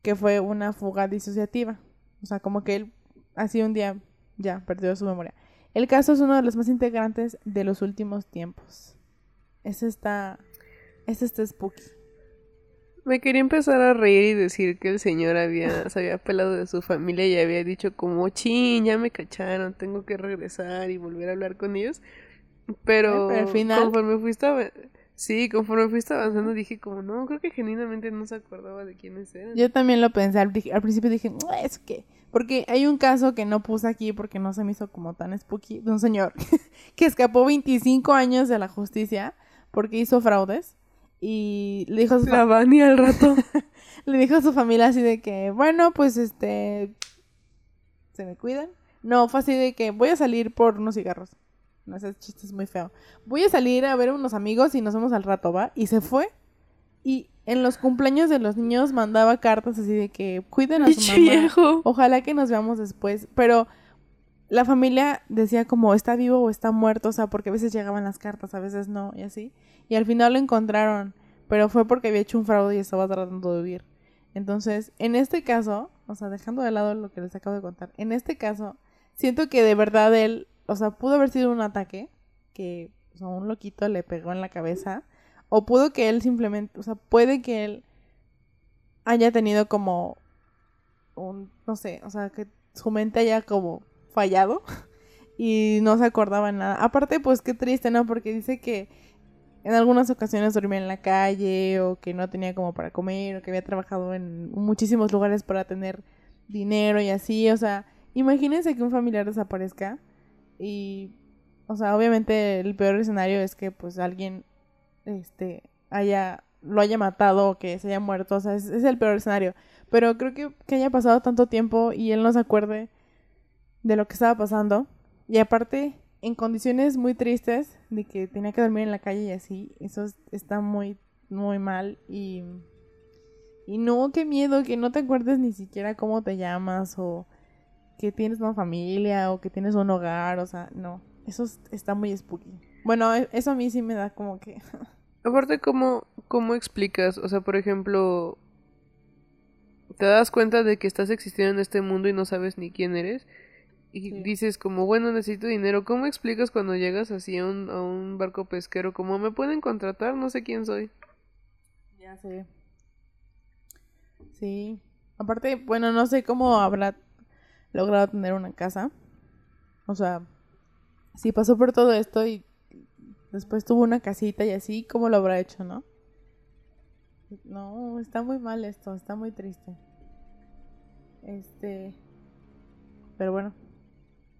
que fue una fuga disociativa. O sea, como que él así un día ya perdió su memoria. El caso es uno de los más integrantes de los últimos tiempos. Ese está. Ese está spooky. Me quería empezar a reír y decir que el señor había, se había pelado de su familia y había dicho como, chin, ya me cacharon, tengo que regresar y volver a hablar con ellos. Pero, al final... conforme fuiste Sí, conforme fuiste avanzando dije como, no, creo que genuinamente no se acordaba de quiénes eran. Yo también lo pensé, al, principio dije, ¿es qué? Porque hay un caso que no puse aquí porque no se me hizo como tan spooky, de un señor <laughs> que escapó 25 años de la justicia porque hizo fraudes y le dijo a su La al rato. <laughs> le dijo a su familia así de que, bueno, pues este, ¿se me cuidan? No, fue así de que voy a salir por unos cigarros. No, ese chiste es muy feo. Voy a salir a ver a unos amigos y nos vemos al rato, ¿va? Y se fue. Y en los cumpleaños de los niños mandaba cartas así de que cuiden a su mamá. Ojalá que nos veamos después. Pero la familia decía como está vivo o está muerto, o sea, porque a veces llegaban las cartas, a veces no, y así. Y al final lo encontraron, pero fue porque había hecho un fraude y estaba tratando de huir. Entonces, en este caso, o sea, dejando de lado lo que les acabo de contar, en este caso, siento que de verdad él o sea, pudo haber sido un ataque que o un loquito le pegó en la cabeza. O pudo que él simplemente, o sea, puede que él haya tenido como un, no sé, o sea, que su mente haya como fallado <laughs> y no se acordaba nada. Aparte, pues qué triste, ¿no? Porque dice que en algunas ocasiones dormía en la calle o que no tenía como para comer o que había trabajado en muchísimos lugares para tener dinero y así, o sea, imagínense que un familiar desaparezca y, o sea, obviamente el peor escenario es que pues alguien, este, haya, lo haya matado o que se haya muerto, o sea, es, el peor escenario. Pero creo que, que haya pasado tanto tiempo y él no se acuerde de lo que estaba pasando. Y aparte, en condiciones muy tristes, de que tenía que dormir en la calle y así, eso está muy, muy mal y... Y no, qué miedo que no te acuerdes ni siquiera cómo te llamas o que tienes una familia o que tienes un hogar, o sea, no, eso está muy spooky. Bueno, e, eso a mí sí me da como que... <laughs> Aparte, ¿cómo, ¿cómo explicas? O sea, por ejemplo, te das cuenta de que estás existiendo en este mundo y no sabes ni quién eres. Y Sí. dices como, bueno, necesito dinero. ¿Cómo explicas cuando llegas así a un, a un barco pesquero? Como, ¿me pueden contratar? No sé quién soy. Ya sé. Sí. Aparte, bueno, no sé cómo habrá logrado tener una casa. O sea, si pasó por todo esto y después tuvo una casita y así, ¿cómo lo habrá hecho, no? No, está muy mal esto, está muy triste. Este. Pero bueno.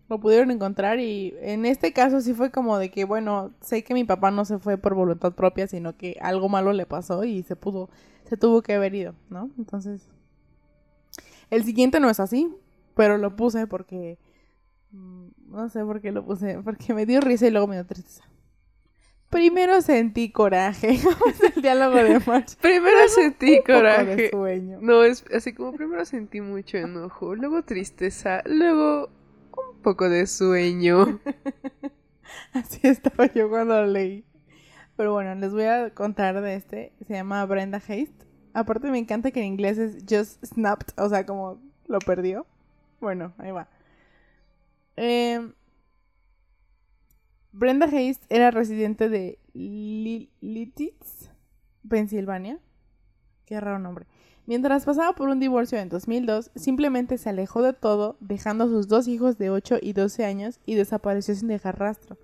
Lo pudieron encontrar y en este caso sí fue como de que, bueno, sé que mi papá no se fue por voluntad propia, sino que algo malo le pasó y se pudo, se tuvo que haber ido, ¿no? Entonces, el siguiente no es así, pero lo puse porque, mm, no sé por qué lo puse, <laughs> porque me dio risa y luego me dio tristeza. Primero sentí coraje, <laughs> es el diálogo de March. <laughs> Primero sentí Un poco de coraje. sueño. No, es así como primero sentí mucho enojo, luego tristeza, luego un poco de sueño. <laughs> Así estaba yo cuando lo leí. Pero bueno, les voy a contar de este. Se llama Brenda Haste. Aparte me encanta que en inglés es just snapped, o sea, como lo perdió. Bueno, ahí va. Eh, Brenda Haste era residente de Li- Lititz, Pensilvania. Qué raro nombre. Mientras pasaba por un divorcio en 2002, simplemente se alejó de todo, dejando a sus dos hijos de 8 y 12 años y desapareció sin dejar rastro.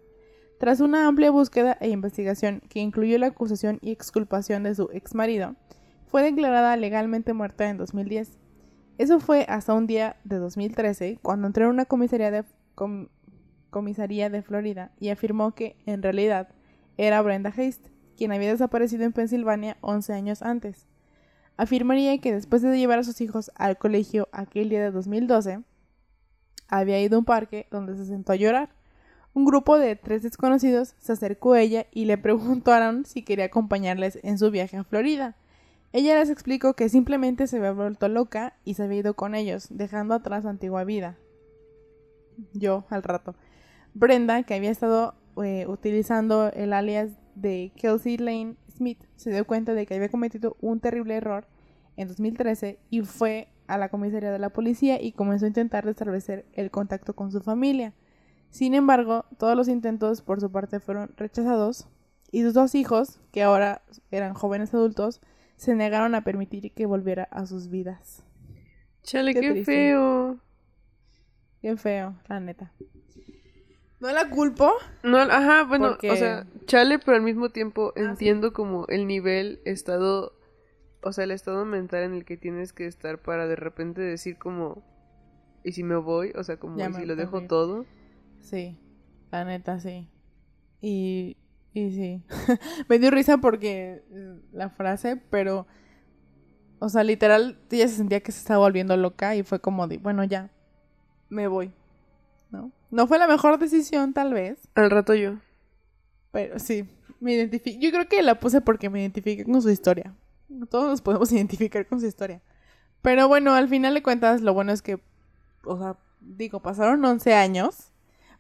Tras una amplia búsqueda e investigación que incluyó la acusación y exculpación de su exmarido, fue declarada legalmente muerta en 2010. Eso fue hasta un día de 2013, cuando entró en una comisaría de, Florida y afirmó que, en realidad, era Brenda Haste, quien había desaparecido en Pensilvania 11 años antes. Afirmaría que después de llevar a sus hijos al colegio aquel día de 2012, había ido a un parque donde se sentó a llorar. Un grupo de tres desconocidos se acercó a ella y le preguntaron si quería acompañarles en su viaje a Florida. Ella les explicó que simplemente se había vuelto loca y se había ido con ellos, dejando atrás su antigua vida. Yo, al rato. Brenda, que había estado eh, utilizando el alias de Kelsey Lane Smith, se dio cuenta de que había cometido un terrible error en 2013 y fue a la comisaría de la policía y comenzó a intentar restablecer el contacto con su familia. Sin embargo, todos los intentos por su parte fueron rechazados y sus dos hijos, que ahora eran jóvenes adultos, se negaron a permitir que volviera a sus vidas. Chale, Qué feo. Qué feo, la neta. No la culpo. No, ajá, bueno, Porque- o sea, chale, pero al mismo tiempo Ah, sí. entiendo como el nivel, estado, o sea, el estado mental en el que tienes que estar para de repente decir como, ¿y si me voy? O sea, como, Ya ¿y si lo dejo todo? Sí, la neta sí. Y, y sí. <laughs> Me dio risa porque eh, la frase, pero, o sea, literal, ella se sentía que se estaba volviendo loca y fue como de, bueno, ya, me voy. ¿No? Fue la mejor decisión, tal vez, Al rato yo. pero sí, me identifico. Yo creo que la puse porque me identifiqué con su historia. Todos nos podemos <laughs> identificar con su historia. Pero bueno, al final de cuentas, lo bueno es que, o sea, digo, pasaron 11 años,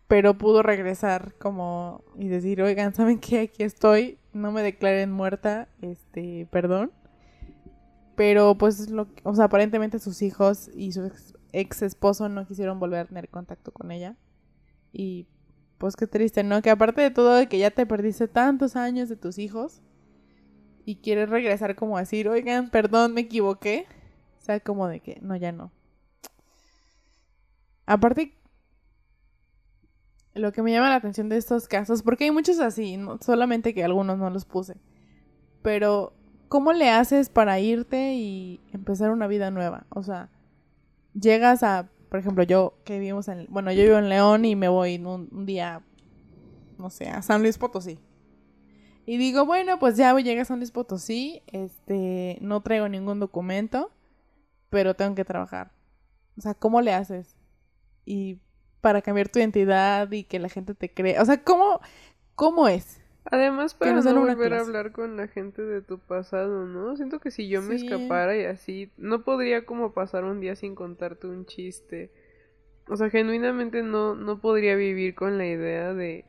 pero pudo regresar como y decir, oigan, ¿saben qué? Aquí estoy, no me declaren muerta, este, perdón. Pero pues, lo, o sea, aparentemente sus hijos y su ex, ex esposo no quisieron volver a tener contacto con ella. Y pues qué triste, ¿no? Que aparte de todo, de que ya te perdiste tantos años de tus hijos y quieres regresar como a decir, oigan, perdón, me equivoqué. O sea, como de que, no, ya no. Aparte, lo que me llama la atención de estos casos, porque hay muchos así, no solamente que algunos no los puse, pero ¿cómo le haces para irte y empezar una vida nueva? O sea, llegas a, por ejemplo, yo que vivimos en, bueno, yo vivo en León y me voy un, un día, no sé, a San Luis Potosí. Y digo, bueno, pues ya llegué a San Luis Potosí, este, no traigo ningún documento, pero tengo que trabajar. O sea, ¿cómo le haces? Y para cambiar tu identidad y que la gente te cree. O sea, ¿cómo, cómo es? Además, para no volver a hablar con la gente de tu pasado, ¿no? Siento que si yo me escapara y así, no podría como pasar un día sin contarte un chiste. O sea, genuinamente no, no podría vivir con la idea de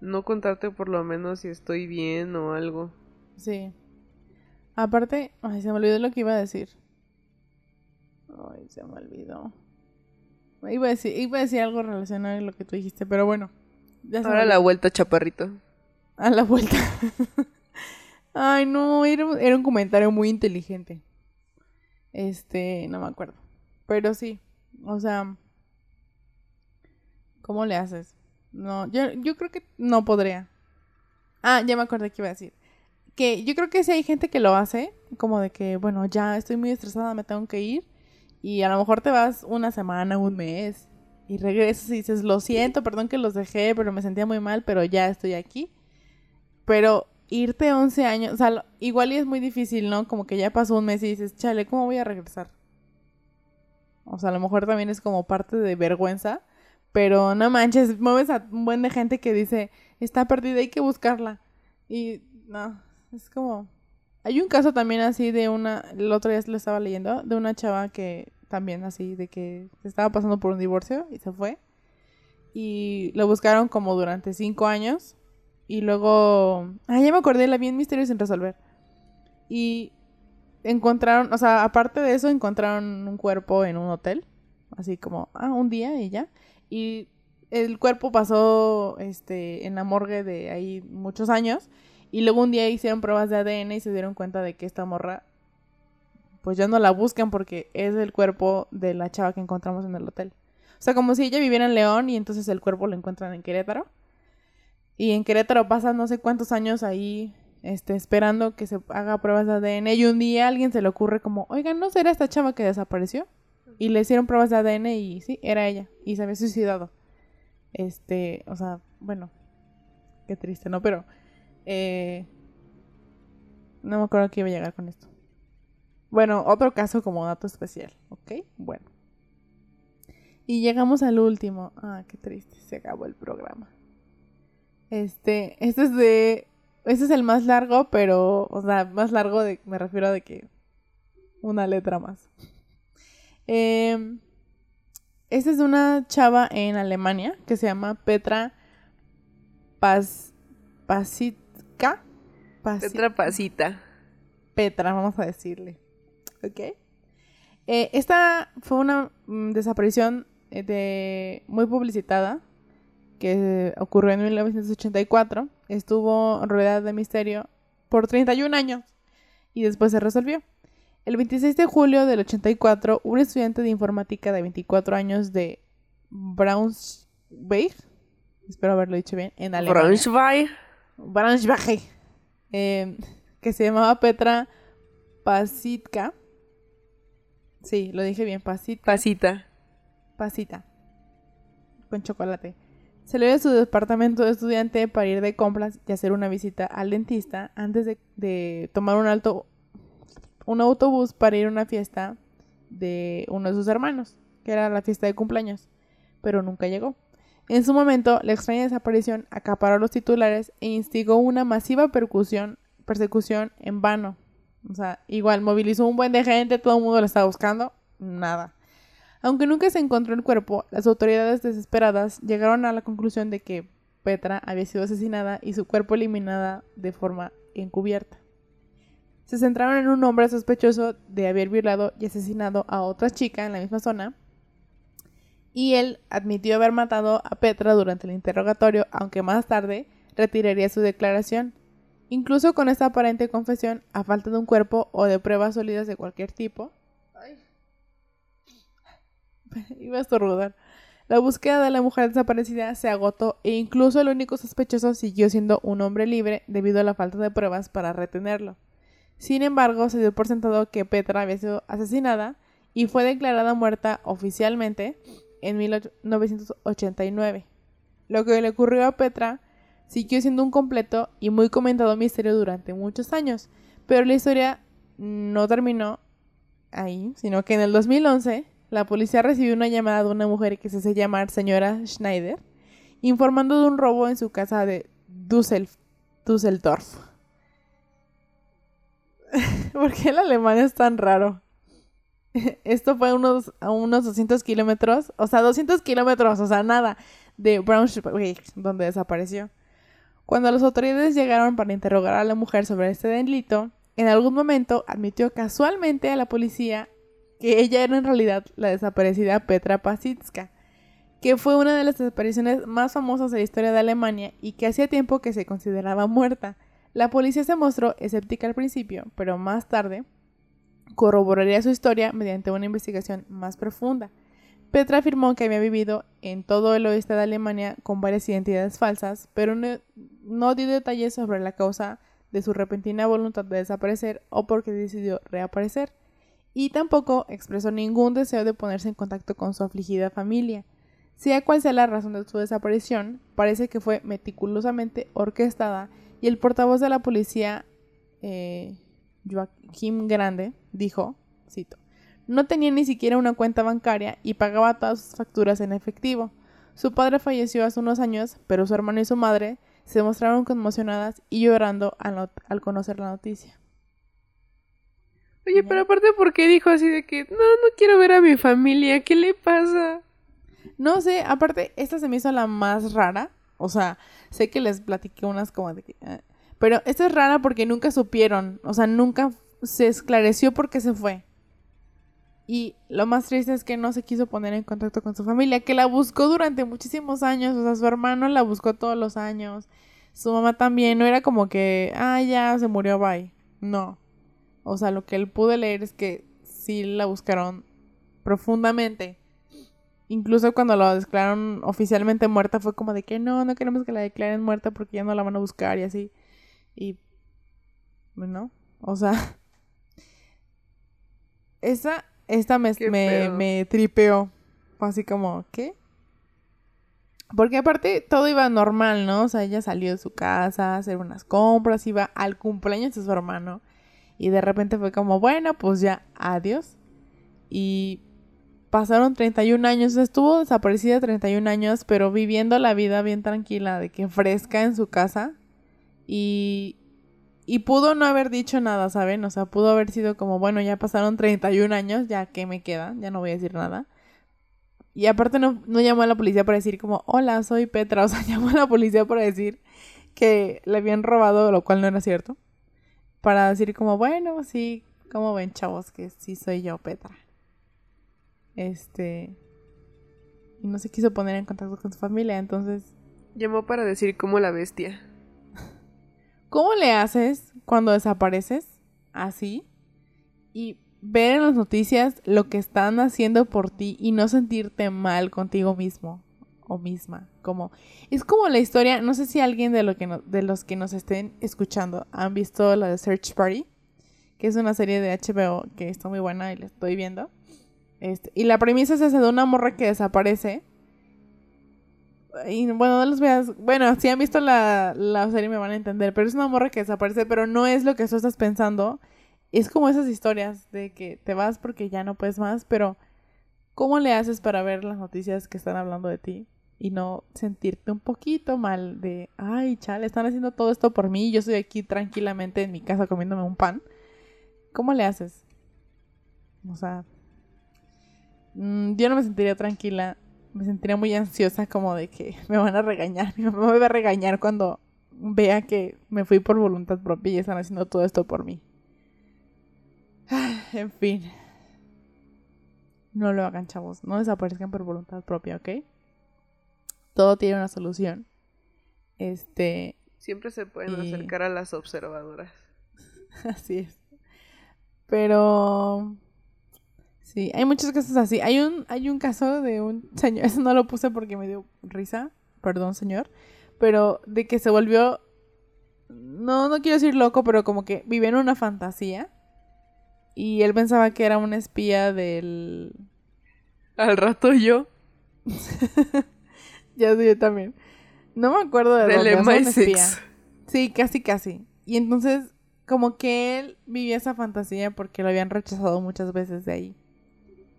no contarte por lo menos si estoy bien o algo. Sí. Aparte, ay, se me olvidó lo que iba a decir. Ay, se me olvidó. Iba a decir, iba a decir algo relacionado a lo que tú dijiste, pero bueno. Ya Ahora la vuelta, chaparrito. A la vuelta. <laughs> Ay, no, era, era un comentario muy inteligente. Este, no me acuerdo. Pero sí, o sea, ¿cómo le haces? No, yo, yo creo que no podría. Ah, ya me acordé que iba a decir. Que yo creo que sí hay gente que lo hace, como de que, bueno, ya estoy muy estresada, me tengo que ir. Y a lo mejor te vas una semana, un mes, y regresas y dices, lo siento, perdón que los dejé, pero me sentía muy mal, pero ya estoy aquí. Pero irte 11 años, o sea, igual y es muy difícil, ¿no? Como que ya pasó un mes y dices, chale, ¿cómo voy a regresar? O sea, a lo mejor también es como parte de vergüenza, pero no manches, mueves a un buen de gente que dice, está perdida, hay que buscarla. Y no, es como... Hay un caso también así de una, el otro día lo estaba leyendo, de una chava que también así, de que estaba pasando por un divorcio y se fue. Y lo buscaron como durante cinco años. Y luego, ah, ya me acordé, la vi en Misterio sin resolver. Y encontraron, o sea, aparte de eso, encontraron un cuerpo en un hotel. Así como, ah, un día y ya. Y el cuerpo pasó este, en la morgue de ahí muchos años. Y luego un día hicieron pruebas de ADN y se dieron cuenta de que esta morra, pues ya no la buscan porque es el cuerpo de la chava que encontramos en el hotel. O sea, como si ella viviera en León y entonces el cuerpo lo encuentran en Querétaro. Y en Querétaro pasan no sé cuántos años ahí este, esperando que se haga pruebas de ADN. Y un día alguien se le ocurre como, oigan, ¿no será esta chava que desapareció? Y le hicieron pruebas de ADN y sí, era ella. Y se había suicidado. Este, o sea, bueno, qué triste, ¿no? Pero, eh, no me acuerdo que iba a llegar con esto. Bueno, otro caso como dato especial, ¿ok? Bueno. Y llegamos al último. Ah, qué triste, se acabó el programa. Este, este es de, este es el más largo, pero, o sea, más largo de, me refiero a de que una letra más. Eh, esta es de una chava en Alemania que se llama Petra Paz, Pasitka. Petra Pasita. Petra, vamos a decirle. ¿Ok? Eh, esta fue una mm, desaparición eh, de, muy publicitada que ocurrió en 1984. Estuvo rodeada de misterio por 31 años y después se resolvió. El 26 de julio del 84, un estudiante de informática de 24 años de Braunschweig, espero haberlo dicho bien, en Alemania. Braunschweig. Braunschweig. Eh, que se llamaba Petra Pasitka. Sí, lo dije bien, Pasita. Pasita. Pasita. Con chocolate. Salió de su departamento de estudiante para ir de compras y hacer una visita al dentista antes de, tomar un autobús para ir a una fiesta de uno de sus hermanos, que era la fiesta de cumpleaños, pero nunca llegó. En su momento, la extraña desaparición acaparó los titulares e instigó una masiva persecución en vano. O sea, igual movilizó un buen de gente, todo el mundo la estaba buscando, nada. Aunque nunca se encontró el cuerpo, las autoridades desesperadas llegaron a la conclusión de que Petra había sido asesinada y su cuerpo eliminada de forma encubierta se centraron en un hombre sospechoso de haber violado y asesinado a otra chica en la misma zona. Y él admitió haber matado a Petra durante el interrogatorio, aunque más tarde retiraría su declaración. Incluso con esta aparente confesión, a falta de un cuerpo o de pruebas sólidas de cualquier tipo. <laughs> Iba a estornudar. La búsqueda de la mujer desaparecida se agotó e incluso el único sospechoso siguió siendo un hombre libre debido a la falta de pruebas para retenerlo. Sin embargo, se dio por sentado que Petra había sido asesinada y fue declarada muerta oficialmente en 1989. Lo que le ocurrió a Petra siguió siendo un completo y muy comentado misterio durante muchos años, pero la historia no terminó ahí, sino que en el 2011 la policía recibió una llamada de una mujer que se hace llamar señora Schneider, informando de un robo en su casa de Düsseldorf. <laughs> ¿Por qué el alemán es tan raro? <laughs> Esto fue unos, a unos 200 kilómetros, o sea, 200 kilómetros, o sea, nada, de Braunschweig, donde desapareció. Cuando las autoridades llegaron para interrogar a la mujer sobre este delito, en algún momento admitió casualmente a la policía que ella era en realidad la desaparecida Petra Pasitska, que fue una de las desapariciones más famosas de la historia de Alemania y que hacía tiempo que se consideraba muerta. La policía se mostró escéptica al principio, pero más tarde corroboraría su historia mediante una investigación más profunda. Petra afirmó que había vivido en todo el oeste de Alemania con varias identidades falsas, pero no, dio detalles sobre la causa de su repentina voluntad de desaparecer o porque decidió reaparecer, y tampoco expresó ningún deseo de ponerse en contacto con su afligida familia. Sea cual sea la razón de su desaparición, parece que fue meticulosamente orquestada y el portavoz de la policía, eh, Joaquim Grande, dijo, cito, no tenía ni siquiera una cuenta bancaria y pagaba todas sus facturas en efectivo. Su padre falleció hace unos años, pero su hermano y su madre se mostraron conmocionadas y llorando al, conocer la noticia. Oye, pero aparte, ¿por qué dijo así de que no, no quiero ver a mi familia? ¿Qué le pasa? No sé, aparte, esta se me hizo la más rara. O sea, sé que les platiqué unas como de que... Eh, pero esta es rara porque nunca supieron, o sea, nunca se esclareció por qué se fue. Y lo más triste es que no se quiso poner en contacto con su familia, que la buscó durante muchísimos años. O sea, su hermano la buscó todos los años. Su mamá también. No era como que, ah, ya se murió, bye. No. O sea, lo que él pudo leer es que sí la buscaron profundamente. Incluso cuando la declararon oficialmente muerta fue como de que no, no queremos que la declaren muerta porque ya no la van a buscar y así. Y... Bueno, o sea... <laughs> Esa esta me, me, tripeó. Así como, ¿qué? Porque aparte todo iba normal, ¿no? O sea, ella salió de su casa a hacer unas compras, iba al cumpleaños de su hermano. Y de repente fue como, bueno, pues ya, adiós. Y pasaron 31 años, estuvo desaparecida 31 años, pero viviendo la vida bien tranquila, de que fresca en su casa. Y y pudo no haber dicho nada, ¿saben? O sea, pudo haber sido como, bueno, ya pasaron 31 años, ya que me queda, ya no voy a decir nada. Y aparte no, no llamó a la policía para decir como, hola, soy Petra. <laughs> O sea, llamó a la policía para decir que le habían robado, lo cual no era cierto. Para decir como, bueno, sí, como ven, chavos, que sí soy yo, Petra. Este... Y no se quiso poner en contacto con su familia, entonces... Llamó para decir como la bestia. ¿Cómo le haces cuando desapareces así y ver en las noticias lo que están haciendo por ti y no sentirte mal contigo mismo o misma? Como es como la historia, no sé si alguien de, lo que de los que nos estén escuchando han visto la de Search Party, que es una serie de HBO que está muy buena y la estoy viendo. Este, y la premisa es esa de una morra que desaparece y bueno, no los veas. Bueno, si han visto la, la serie me van a entender. Pero es una morra que desaparece, pero no es lo que tú estás pensando. Es como esas historias de que te vas porque ya no puedes más, pero ¿cómo le haces para ver las noticias que están hablando de ti? Y no sentirte un poquito mal de, ay, chale, están haciendo todo esto por mí yo estoy aquí tranquilamente en mi casa comiéndome un pan. ¿Cómo le haces? O sea, mm, yo no me sentiría tranquila me sentiría muy ansiosa como de que <laughs> me van a regañar. <laughs> Me voy a regañar cuando vea que me fui por voluntad propia y están haciendo todo esto por mí. <sighs> En fin. No lo hagan, chavos. No desaparezcan por voluntad propia, ¿ok? Todo tiene una solución. Este. Siempre se pueden acercar a las observadoras. <laughs> Así es. Pero Sí, hay muchos casos así. Hay un, hay un caso de un <laughs> señor, eso no lo puse porque me dio risa, perdón señor, pero de que se volvió, no, no quiero decir loco, pero como que vive en una fantasía y él pensaba que era un espía del... Al rato yo. <laughs> ya sé, yo también. No me acuerdo de del MI6. Sí, casi, casi. Y entonces, como que él vivía esa fantasía porque lo habían rechazado muchas veces de ahí.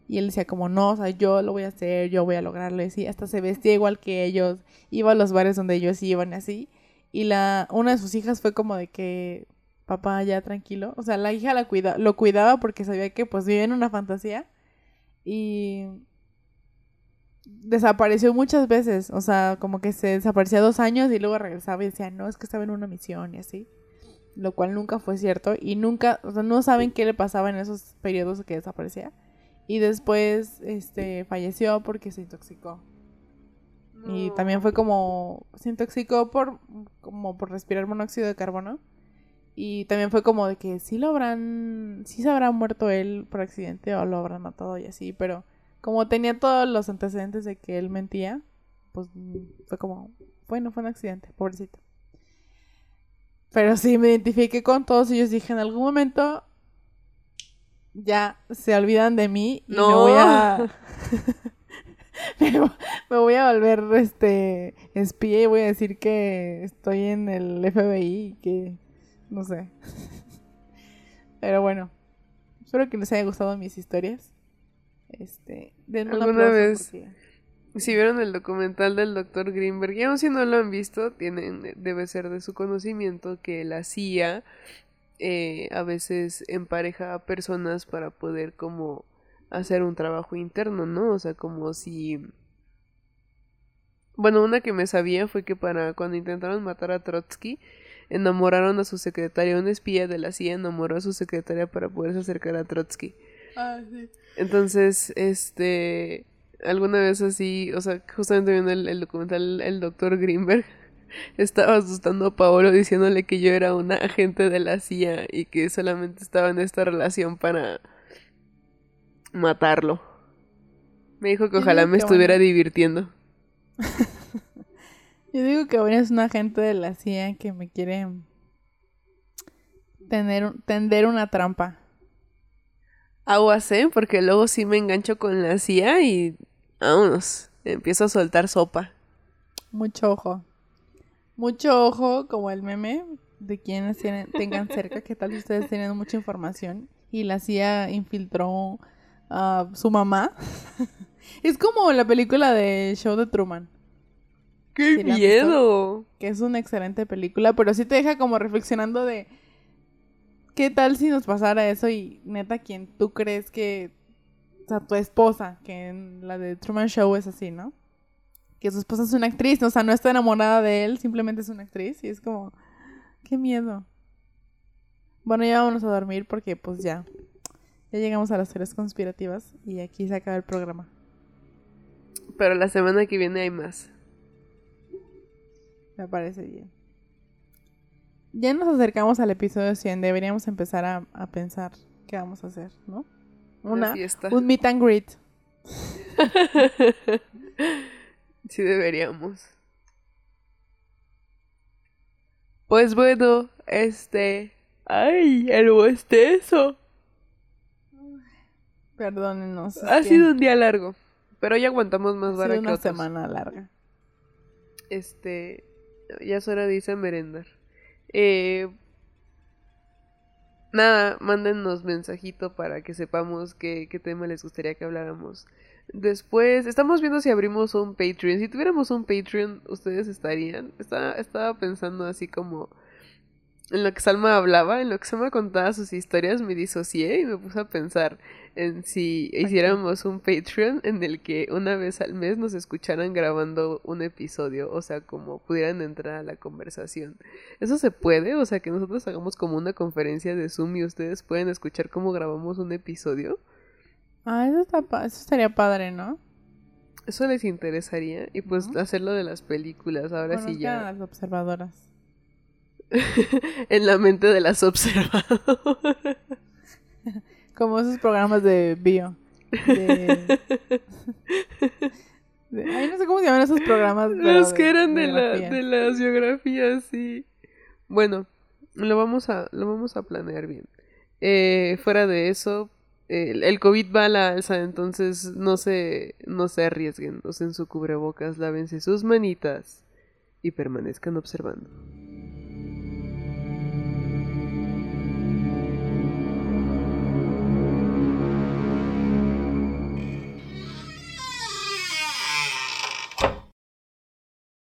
Y él decía como, no, o sea, yo lo voy a hacer, yo voy a lograrlo. Y hasta se vestía igual que ellos, iba a los bares donde ellos iban y así. Y la, una de sus hijas fue como de que, papá, ya tranquilo. O sea, la hija la cuida, lo cuidaba porque sabía que pues vivía en una fantasía. Y desapareció muchas veces. O sea, como que se desaparecía dos años y luego regresaba y decía, no, es que estaba en una misión y así. Lo cual nunca fue cierto. Y nunca, o sea, no saben qué le pasaba en esos periodos que desaparecía. Y después este, falleció porque se intoxicó. Y también fue como, se intoxicó por, como por respirar monóxido de carbono. Y también fue como de que sí lo habrán, sí se habrá muerto él por accidente o lo habrán matado y así, pero como tenía todos los antecedentes de que él mentía, pues fue como, bueno, fue un accidente, pobrecito. Pero sí me identifiqué con todos ellos, dije en algún momento ya se olvidan de mí y me No. voy a <laughs> me, me voy a volver este espía y voy a decir que estoy en el FBI y que no sé. <laughs> Pero bueno, espero que les haya gustado mis historias. Este, un ¿Alguna vez porque- Si vieron el documental del Dr. Greenberg, y aun si no lo han visto, tienen, debe ser de su conocimiento que la CIA eh, a veces empareja a personas para poder como hacer un trabajo interno, ¿no? O sea, como si... Bueno, una que me sabía fue que para cuando intentaron matar a Trotsky, enamoraron a su secretaria, un espía de la CIA enamoró a su secretaria para poderse acercar a Trotsky. Ah, sí. Entonces, este, alguna vez así, o sea, justamente viendo el, el documental, el doctor Greenberg <laughs> estaba asustando a Paolo diciéndole que yo era una agente de la CIA y que solamente estaba en esta relación para matarlo. Me dijo que ojalá me que estuviera bueno. divirtiendo. <laughs> Yo digo que bueno, es un agente de la CIA que me quiere tener, tender una trampa. Aguas, ¿eh? Porque luego sí me engancho con la CIA y vámonos, empiezo a soltar sopa. Mucho ojo. Mucho ojo, como el meme de quienes tienen, tengan cerca, que tal ustedes tienen mucha información y la CIA infiltró a su mamá. <laughs> es como la película de Show de Truman, ¡Qué ¿Sí la han miedo! que es una excelente película, pero sí te deja como reflexionando de qué tal si nos pasara eso y neta, quien tú crees que, o sea, tu esposa, que en la de Truman Show es así, ¿no? Que su esposa es una actriz, o sea, no está enamorada de él, simplemente es una actriz y es como, qué miedo. Bueno, ya vámonos a dormir porque pues ya, ya llegamos a las teorías conspirativas y aquí se acaba el programa. Pero la semana que viene hay más. Me parece bien. Ya nos acercamos al episodio 100. Deberíamos empezar a, a pensar qué vamos a hacer, ¿no? Una un meet and greet. <laughs> sí deberíamos. Pues bueno, este... ¡Ay! El bostezo. Perdónenos. Ha que sido un día largo. Pero ya aguantamos más vara que una otros. semana larga. Este... Ya es hora de irse a merendar. Eh... Nada, mándennos mensajito para que sepamos qué, qué tema les gustaría que habláramos. Después, estamos viendo si abrimos un Patreon. Si tuviéramos un Patreon, ¿ustedes estarían? Estaba, estaba pensando así como en lo que Salma hablaba, en lo que Salma contaba sus historias, me disocié y me puse a pensar en si hiciéramos un Patreon en el que una vez al mes nos escucharan grabando un episodio, o sea, como pudieran entrar a la conversación. ¿Eso se puede? O sea, que nosotros hagamos como una conferencia de Zoom y ustedes pueden escuchar cómo grabamos un episodio. Ah, eso, está pa- eso estaría padre, ¿no? Eso les interesaría y pues Ujú. hacerlo de las películas, ahora sí ya las observadoras. <laughs> en la mente de las observadoras. Como esos programas de bio. De... <laughs> de- Ay, no sé cómo se llaman esos programas. Los que eran de, la, de las biografías, sí. Bueno, lo vamos a, lo vamos a planear bien. Eh, fuera de eso, el, el COVID va a la alza, entonces no se, no se arriesguen, usen su cubrebocas, lávense sus manitas y permanezcan observando.